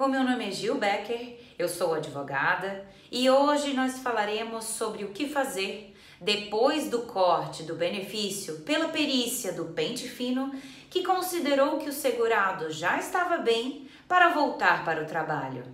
O meu nome é Gil Becker, eu sou advogada e hoje nós falaremos sobre o que fazer depois do corte do benefício pela perícia do pente fino que considerou que o segurado já estava bem para voltar para o trabalho.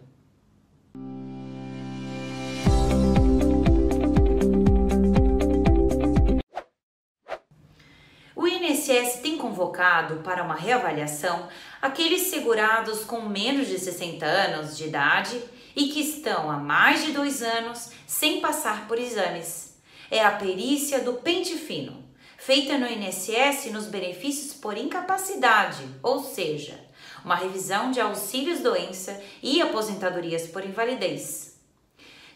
INSS tem convocado para uma reavaliação aqueles segurados com menos de 60 anos de idade e que estão há mais de dois anos sem passar por exames. É a perícia do pente fino, feita no INSS nos benefícios por incapacidade, ou seja, uma revisão de auxílios doença e aposentadorias por invalidez.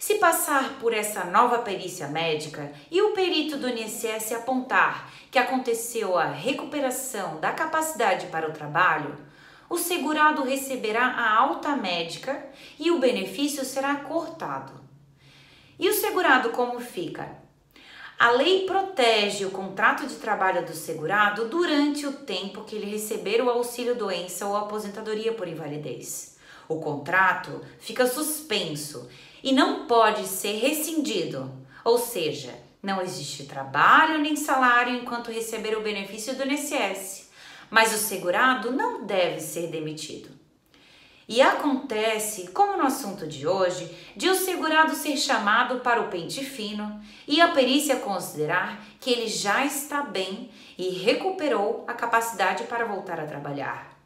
Se passar por essa nova perícia médica e o perito do INSS apontar que aconteceu a recuperação da capacidade para o trabalho, o segurado receberá a alta médica e o benefício será cortado. E o segurado como fica? A lei protege o contrato de trabalho do segurado durante o tempo que ele receber o auxílio doença ou aposentadoria por invalidez. O contrato fica suspenso e não pode ser rescindido, ou seja, não existe trabalho nem salário enquanto receber o benefício do INSS, mas o segurado não deve ser demitido. E acontece, como no assunto de hoje, de o segurado ser chamado para o pente fino e a perícia considerar que ele já está bem e recuperou a capacidade para voltar a trabalhar.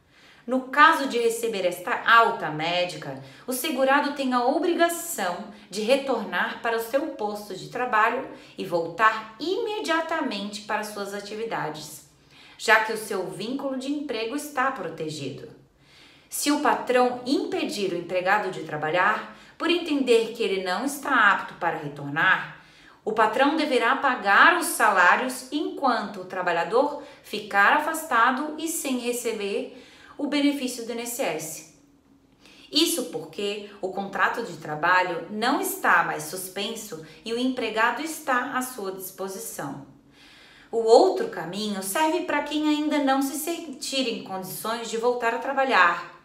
No caso de receber esta alta médica, o segurado tem a obrigação de retornar para o seu posto de trabalho e voltar imediatamente para suas atividades, já que o seu vínculo de emprego está protegido. Se o patrão impedir o empregado de trabalhar, por entender que ele não está apto para retornar, o patrão deverá pagar os salários enquanto o trabalhador ficar afastado e sem receber o benefício do INSS. Isso porque o contrato de trabalho não está mais suspenso e o empregado está à sua disposição. O outro caminho serve para quem ainda não se sentir em condições de voltar a trabalhar.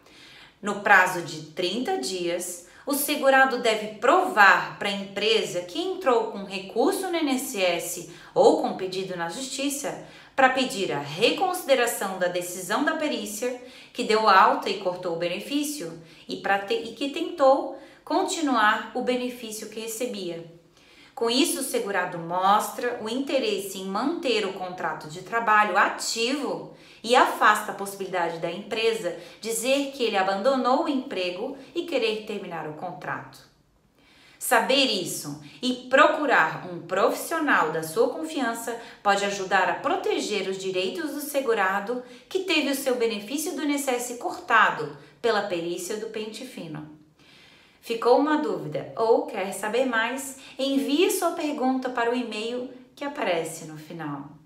No prazo de 30 dias, o segurado deve provar para a empresa que entrou com recurso no INSS ou com pedido na Justiça para pedir a reconsideração da decisão da perícia que deu alta e cortou o benefício e, te, e que tentou continuar o benefício que recebia. Com isso, o segurado mostra o interesse em manter o contrato de trabalho ativo e afasta a possibilidade da empresa dizer que ele abandonou o emprego e querer terminar o contrato. Saber isso e procurar um profissional da sua confiança pode ajudar a proteger os direitos do segurado que teve o seu benefício do INSS cortado pela perícia do pente fino. Ficou uma dúvida ou quer saber mais? Envie sua pergunta para o e-mail que aparece no final.